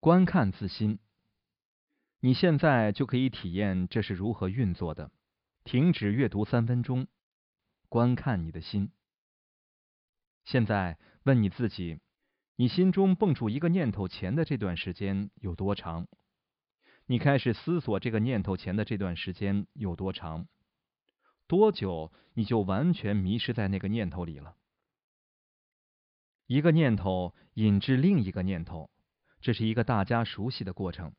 观看自心，你现在就可以体验这是如何运作的。停止阅读三分钟，观看你的心。现在问你自己：你心中蹦出一个念头前的这段时间有多长？你开始思索这个念头前的这段时间有多长？多久你就完全迷失在那个念头里了？一个念头引致另一个念头。这是一个大家熟悉的过程。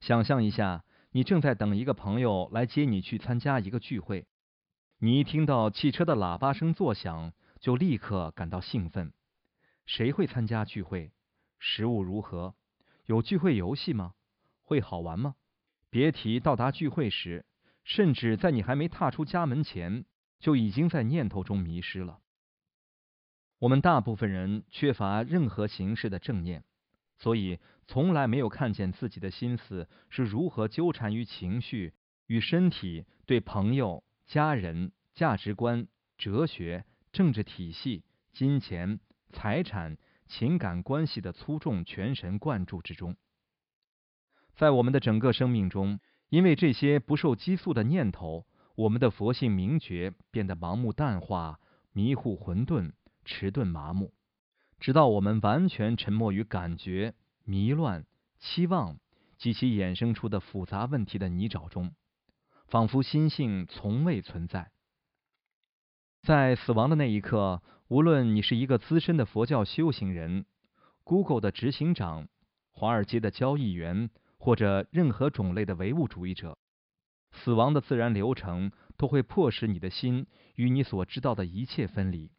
想象一下，你正在等一个朋友来接你去参加一个聚会。你一听到汽车的喇叭声作响，就立刻感到兴奋。谁会参加聚会？食物如何？有聚会游戏吗？会好玩吗？别提到达聚会时，甚至在你还没踏出家门前，就已经在念头中迷失了。我们大部分人缺乏任何形式的正念。所以，从来没有看见自己的心思是如何纠缠于情绪与身体对朋友、家人、价值观、哲学、政治体系、金钱、财产、情感关系的粗重全神贯注之中。在我们的整个生命中，因为这些不受激素的念头，我们的佛性明觉变得盲目淡化、迷糊混沌、迟钝麻木。直到我们完全沉没于感觉、迷乱、期望及其衍生出的复杂问题的泥沼中，仿佛心性从未存在。在死亡的那一刻，无论你是一个资深的佛教修行人、Google 的执行长、华尔街的交易员，或者任何种类的唯物主义者，死亡的自然流程都会迫使你的心与你所知道的一切分离。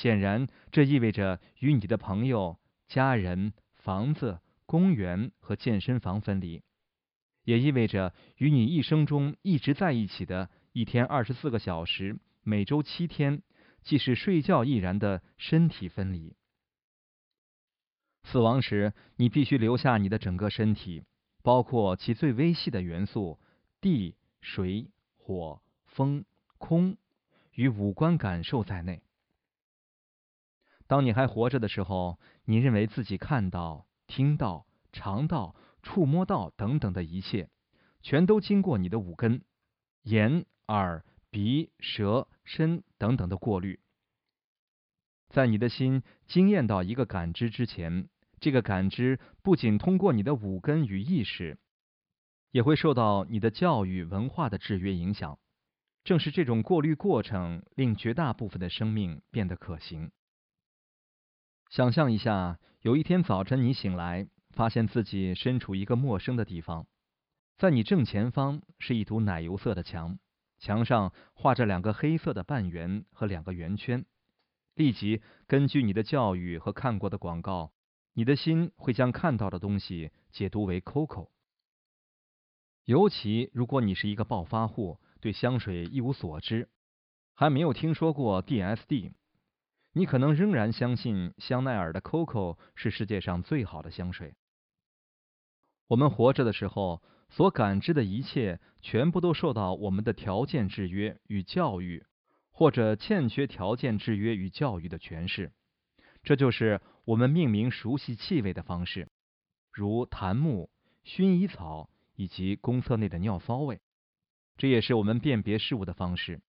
显然，这意味着与你的朋友、家人、房子、公园和健身房分离，也意味着与你一生中一直在一起的一天二十四个小时、每周七天，即使睡觉亦然的身体分离。死亡时，你必须留下你的整个身体，包括其最微细的元素——地、水、火、风、空与五官感受在内。当你还活着的时候，你认为自己看到、听到、尝到、触摸到等等的一切，全都经过你的五根——眼、耳、鼻、舌、身等等的过滤。在你的心经验到一个感知之前，这个感知不仅通过你的五根与意识，也会受到你的教育文化的制约影响。正是这种过滤过程，令绝大部分的生命变得可行。想象一下，有一天早晨你醒来，发现自己身处一个陌生的地方，在你正前方是一堵奶油色的墙，墙上画着两个黑色的半圆和两个圆圈。立即根据你的教育和看过的广告，你的心会将看到的东西解读为 Coco。尤其如果你是一个暴发户，对香水一无所知，还没有听说过 DSD。你可能仍然相信香奈儿的 COCO 是世界上最好的香水。我们活着的时候所感知的一切，全部都受到我们的条件制约与教育，或者欠缺条件制约与教育的诠释。这就是我们命名熟悉气味的方式，如檀木、薰衣草以及公厕内的尿骚味。这也是我们辨别事物的方式。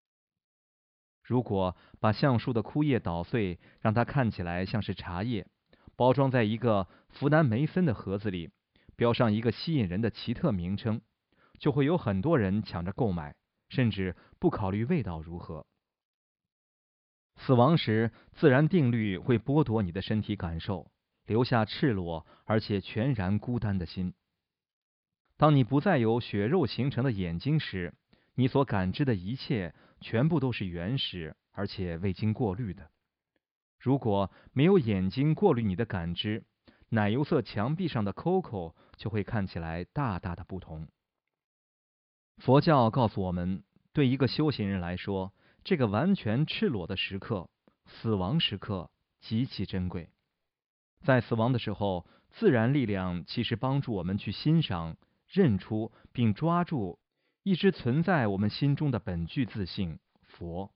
如果把橡树的枯叶捣碎，让它看起来像是茶叶，包装在一个福南梅森的盒子里，标上一个吸引人的奇特名称，就会有很多人抢着购买，甚至不考虑味道如何。死亡时，自然定律会剥夺你的身体感受，留下赤裸而且全然孤单的心。当你不再有血肉形成的眼睛时，你所感知的一切。全部都是原始而且未经过滤的。如果没有眼睛过滤你的感知，奶油色墙壁上的 Coco 就会看起来大大的不同。佛教告诉我们，对一个修行人来说，这个完全赤裸的时刻——死亡时刻——极其珍贵。在死亡的时候，自然力量其实帮助我们去欣赏、认出并抓住。一直存在我们心中的本具自信佛。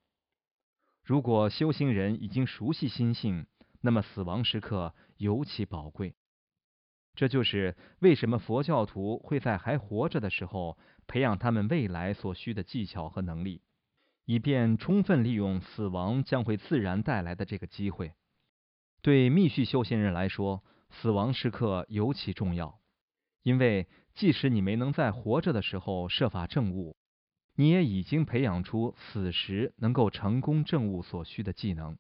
如果修行人已经熟悉心性，那么死亡时刻尤其宝贵。这就是为什么佛教徒会在还活着的时候培养他们未来所需的技巧和能力，以便充分利用死亡将会自然带来的这个机会。对密续修行人来说，死亡时刻尤其重要，因为即使你没能在活着的时候设法证悟，你也已经培养出此时能够成功证悟所需的技能。